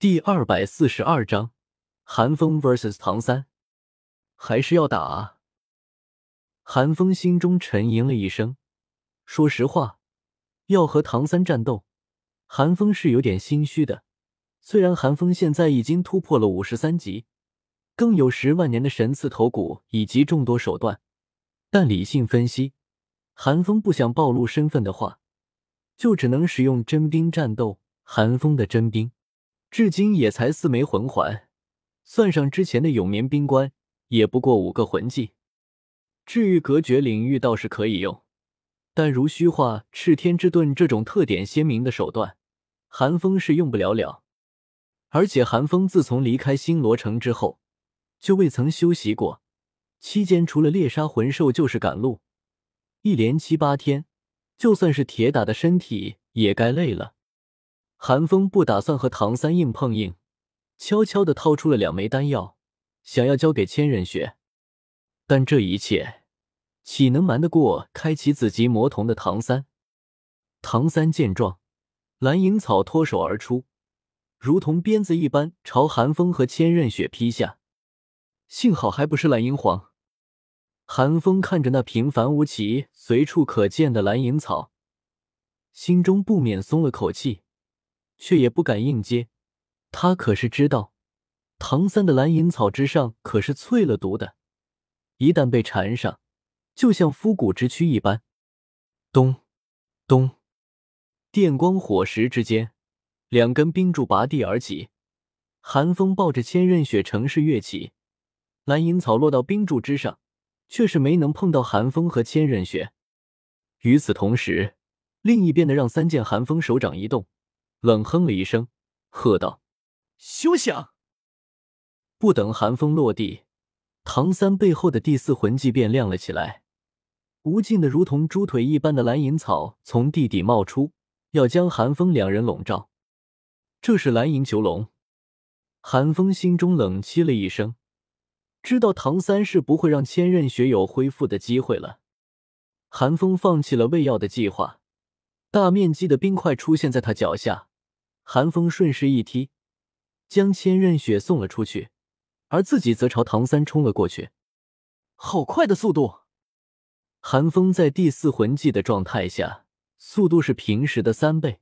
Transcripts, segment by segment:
第二百四十二章，寒风 vs 唐三，还是要打啊！寒风心中沉吟了一声，说实话，要和唐三战斗，寒风是有点心虚的。虽然寒风现在已经突破了五十三级，更有十万年的神刺头骨以及众多手段，但理性分析，寒风不想暴露身份的话，就只能使用真兵战斗。寒风的真兵。至今也才四枚魂环，算上之前的永眠冰棺，也不过五个魂技。至于隔绝领域，倒是可以用，但如虚化、赤天之盾这种特点鲜明的手段，寒风是用不了了。而且寒风自从离开星罗城之后，就未曾休息过，期间除了猎杀魂兽，就是赶路，一连七八天，就算是铁打的身体也该累了。韩风不打算和唐三硬碰硬，悄悄的掏出了两枚丹药，想要交给千仞雪。但这一切岂能瞒得过开启紫极魔瞳的唐三？唐三见状，蓝银草脱手而出，如同鞭子一般朝韩风和千仞雪劈下。幸好还不是蓝银皇。韩风看着那平凡无奇、随处可见的蓝银草，心中不免松了口气。却也不敢硬接，他可是知道，唐三的蓝银草之上可是淬了毒的，一旦被缠上，就像枯骨之躯一般。咚，咚，电光火石之间，两根冰柱拔地而起，寒风抱着千仞雪乘势跃起，蓝银草落到冰柱之上，却是没能碰到寒风和千仞雪。与此同时，另一边的让三剑寒风手掌一动。冷哼了一声，喝道：“休想！”不等寒风落地，唐三背后的第四魂技便亮了起来。无尽的如同猪腿一般的蓝银草从地底冒出，要将寒风两人笼罩。这是蓝银囚笼。寒风心中冷凄了一声，知道唐三是不会让千仞雪有恢复的机会了。寒风放弃了喂药的计划，大面积的冰块出现在他脚下。寒风顺势一踢，将千仞雪送了出去，而自己则朝唐三冲了过去。好快的速度！寒风在第四魂技的状态下，速度是平时的三倍，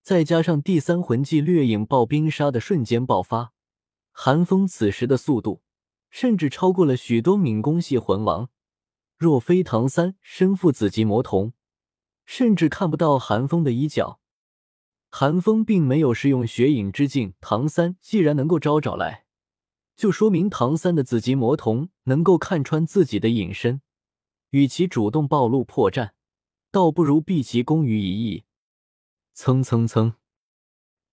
再加上第三魂技掠影暴冰杀的瞬间爆发，寒风此时的速度甚至超过了许多敏攻系魂王。若非唐三身负紫极魔瞳，甚至看不到寒风的衣角。寒风并没有使用血影之境，唐三既然能够招找来，就说明唐三的紫极魔瞳能够看穿自己的隐身。与其主动暴露破绽，倒不如避其功于一役。蹭蹭蹭，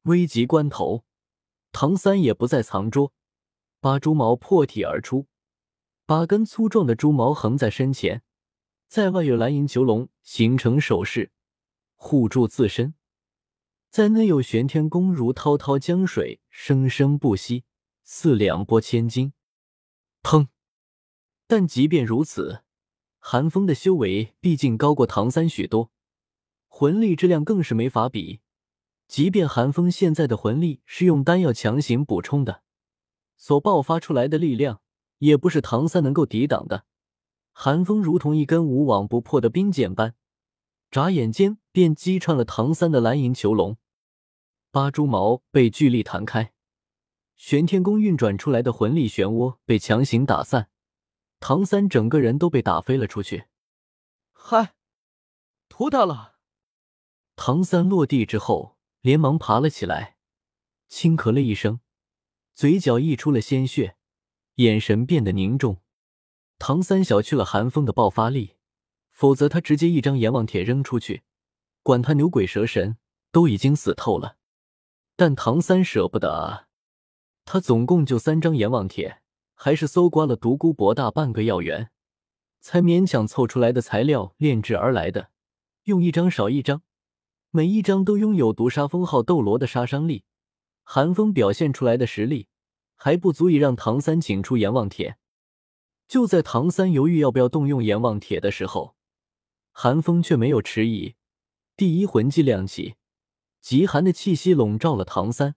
危急关头，唐三也不再藏拙，八蛛矛破体而出，八根粗壮的蛛毛横在身前，在外有蓝银囚笼形成手势，护住自身。在内有玄天宫如滔滔江水，生生不息，似两波千斤。砰！但即便如此，寒风的修为毕竟高过唐三许多，魂力质量更是没法比。即便寒风现在的魂力是用丹药强行补充的，所爆发出来的力量也不是唐三能够抵挡的。寒风如同一根无往不破的冰剑般，眨眼间便击穿了唐三的蓝银囚笼。八蛛矛被巨力弹开，玄天功运转出来的魂力漩涡被强行打散，唐三整个人都被打飞了出去。嗨，图他了！唐三落地之后，连忙爬了起来，轻咳了一声，嘴角溢出了鲜血，眼神变得凝重。唐三小觑了寒风的爆发力，否则他直接一张阎王帖扔出去，管他牛鬼蛇神，都已经死透了。但唐三舍不得啊，他总共就三张阎王帖，还是搜刮了独孤博大半个药园，才勉强凑出来的材料炼制而来的，用一张少一张，每一张都拥有毒杀封号斗罗的杀伤力。寒风表现出来的实力还不足以让唐三请出阎王帖。就在唐三犹豫要不要动用阎王帖的时候，寒风却没有迟疑，第一魂技亮起。极寒的气息笼罩了唐三，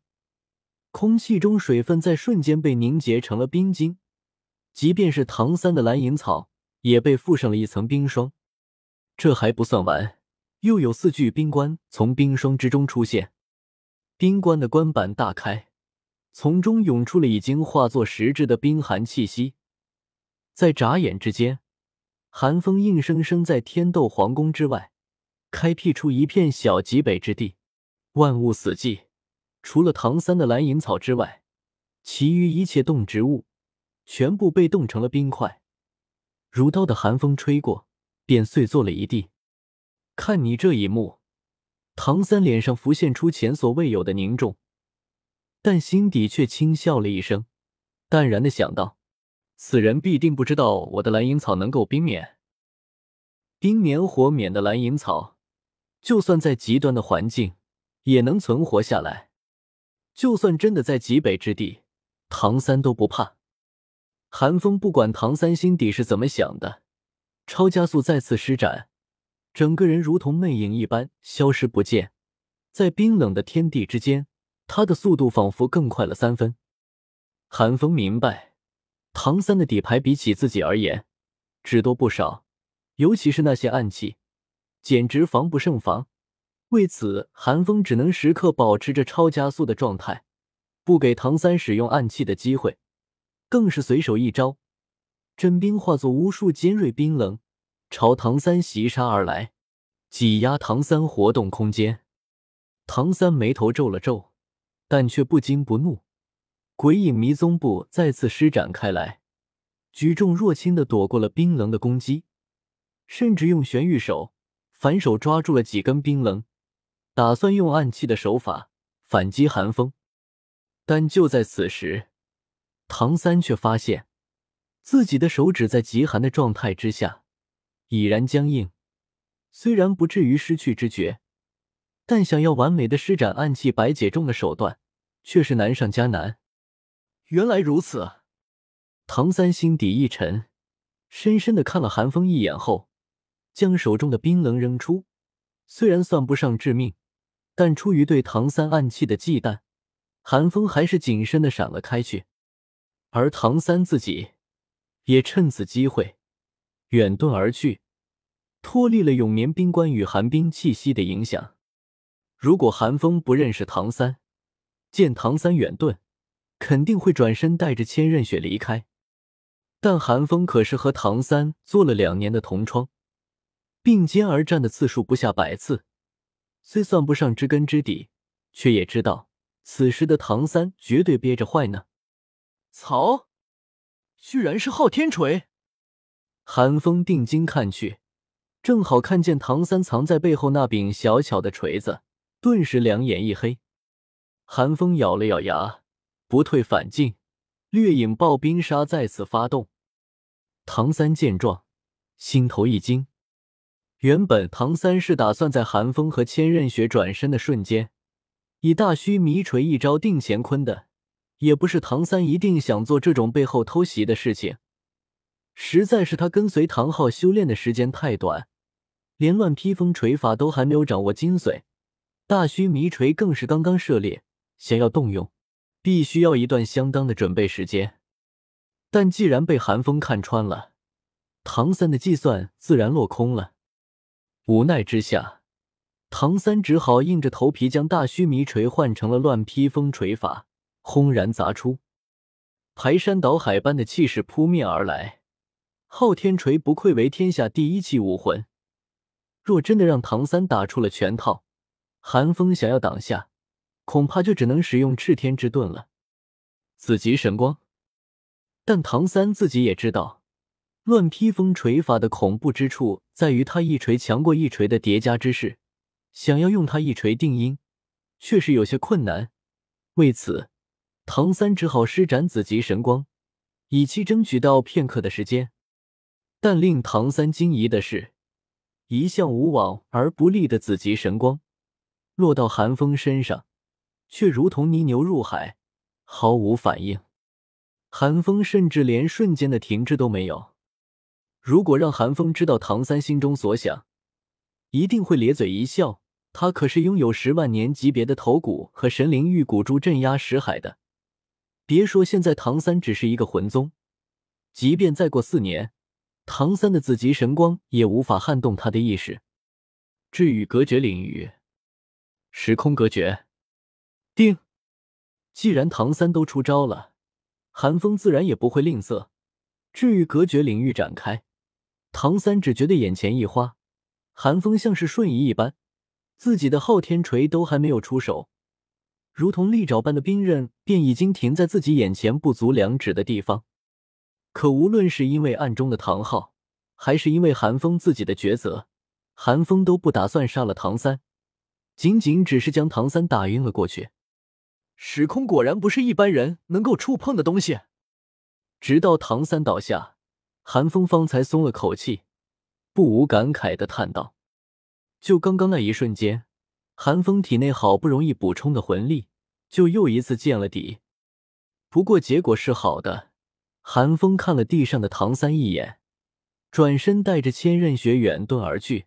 空气中水分在瞬间被凝结成了冰晶，即便是唐三的蓝银草也被附上了一层冰霜。这还不算完，又有四具冰棺从冰霜之中出现，冰棺的棺板大开，从中涌出了已经化作实质的冰寒气息。在眨眼之间，寒风硬生生在天斗皇宫之外开辟出一片小极北之地，万物死寂，除了唐三的蓝银草之外，其余一切动植物全部被冻成了冰块。如刀的寒风吹过，便碎作了一地。看你这一幕，唐三脸上浮现出前所未有的凝重，但心底却轻笑了一声，淡然的想到。此人必定不知道我的蓝银草能够冰免、冰免、火免的蓝银草，就算在极端的环境也能存活下来。就算真的在极北之地，唐三都不怕。寒风不管唐三心底是怎么想的，超加速再次施展，整个人如同魅影一般消失不见，在冰冷的天地之间，他的速度仿佛更快了三分。寒风明白。唐三的底牌比起自己而言，只多不少，尤其是那些暗器，简直防不胜防。为此，寒风只能时刻保持着超加速的状态，不给唐三使用暗器的机会，更是随手一招，真冰化作无数尖锐冰冷，朝唐三袭杀而来，挤压唐三活动空间。唐三眉头皱了皱，但却不惊不怒。鬼影迷踪步再次施展开来，举重若轻的躲过了冰棱的攻击，甚至用玄玉手反手抓住了几根冰棱，打算用暗器的手法反击寒风。但就在此时，唐三却发现自己的手指在极寒的状态之下已然僵硬，虽然不至于失去知觉，但想要完美的施展暗器百解中的手段，却是难上加难。原来如此，唐三心底一沉，深深的看了寒风一眼后，将手中的冰棱扔出。虽然算不上致命，但出于对唐三暗器的忌惮，寒风还是谨慎的闪了开去。而唐三自己也趁此机会远遁而去，脱离了永眠冰棺与寒冰气息的影响。如果寒风不认识唐三，见唐三远遁。肯定会转身带着千仞雪离开，但寒风可是和唐三做了两年的同窗，并肩而战的次数不下百次，虽算不上知根知底，却也知道此时的唐三绝对憋着坏呢。草，居然是昊天锤！寒风定睛看去，正好看见唐三藏在背后那柄小巧的锤子，顿时两眼一黑。寒风咬了咬牙。不退反进，掠影暴冰沙再次发动。唐三见状，心头一惊。原本唐三是打算在寒风和千仞雪转身的瞬间，以大须弥锤一招定乾坤的。也不是唐三一定想做这种背后偷袭的事情，实在是他跟随唐昊修炼的时间太短，连乱披风锤法都还没有掌握精髓，大须弥锤更是刚刚涉猎，想要动用。必须要一段相当的准备时间，但既然被寒风看穿了，唐三的计算自然落空了。无奈之下，唐三只好硬着头皮将大须弥锤换成了乱披风锤法，轰然砸出，排山倒海般的气势扑面而来。昊天锤不愧为天下第一器武魂，若真的让唐三打出了全套，寒风想要挡下。恐怕就只能使用赤天之盾了，紫极神光。但唐三自己也知道，乱披风锤法的恐怖之处在于他一锤强过一锤的叠加之势，想要用他一锤定音，确实有些困难。为此，唐三只好施展紫极神光，以期争取到片刻的时间。但令唐三惊疑的是，一向无往而不利的紫极神光，落到寒风身上。却如同泥牛入海，毫无反应。寒风甚至连瞬间的停滞都没有。如果让寒风知道唐三心中所想，一定会咧嘴一笑。他可是拥有十万年级别的头骨和神灵玉骨珠镇压石海的，别说现在唐三只是一个魂宗，即便再过四年，唐三的紫极神光也无法撼动他的意识。至于隔绝领域，时空隔绝，定。既然唐三都出招了，韩风自然也不会吝啬。至于隔绝领域展开，唐三只觉得眼前一花，韩风像是瞬移一般，自己的昊天锤都还没有出手，如同利爪般的冰刃便已经停在自己眼前不足两指的地方。可无论是因为暗中的唐昊，还是因为韩风自己的抉择，韩风都不打算杀了唐三，仅仅只是将唐三打晕了过去。时空果然不是一般人能够触碰的东西。直到唐三倒下，韩风方才松了口气，不无感慨的叹道：“就刚刚那一瞬间，韩风体内好不容易补充的魂力，就又一次见了底。不过结果是好的。”韩风看了地上的唐三一眼，转身带着千仞雪远遁而去。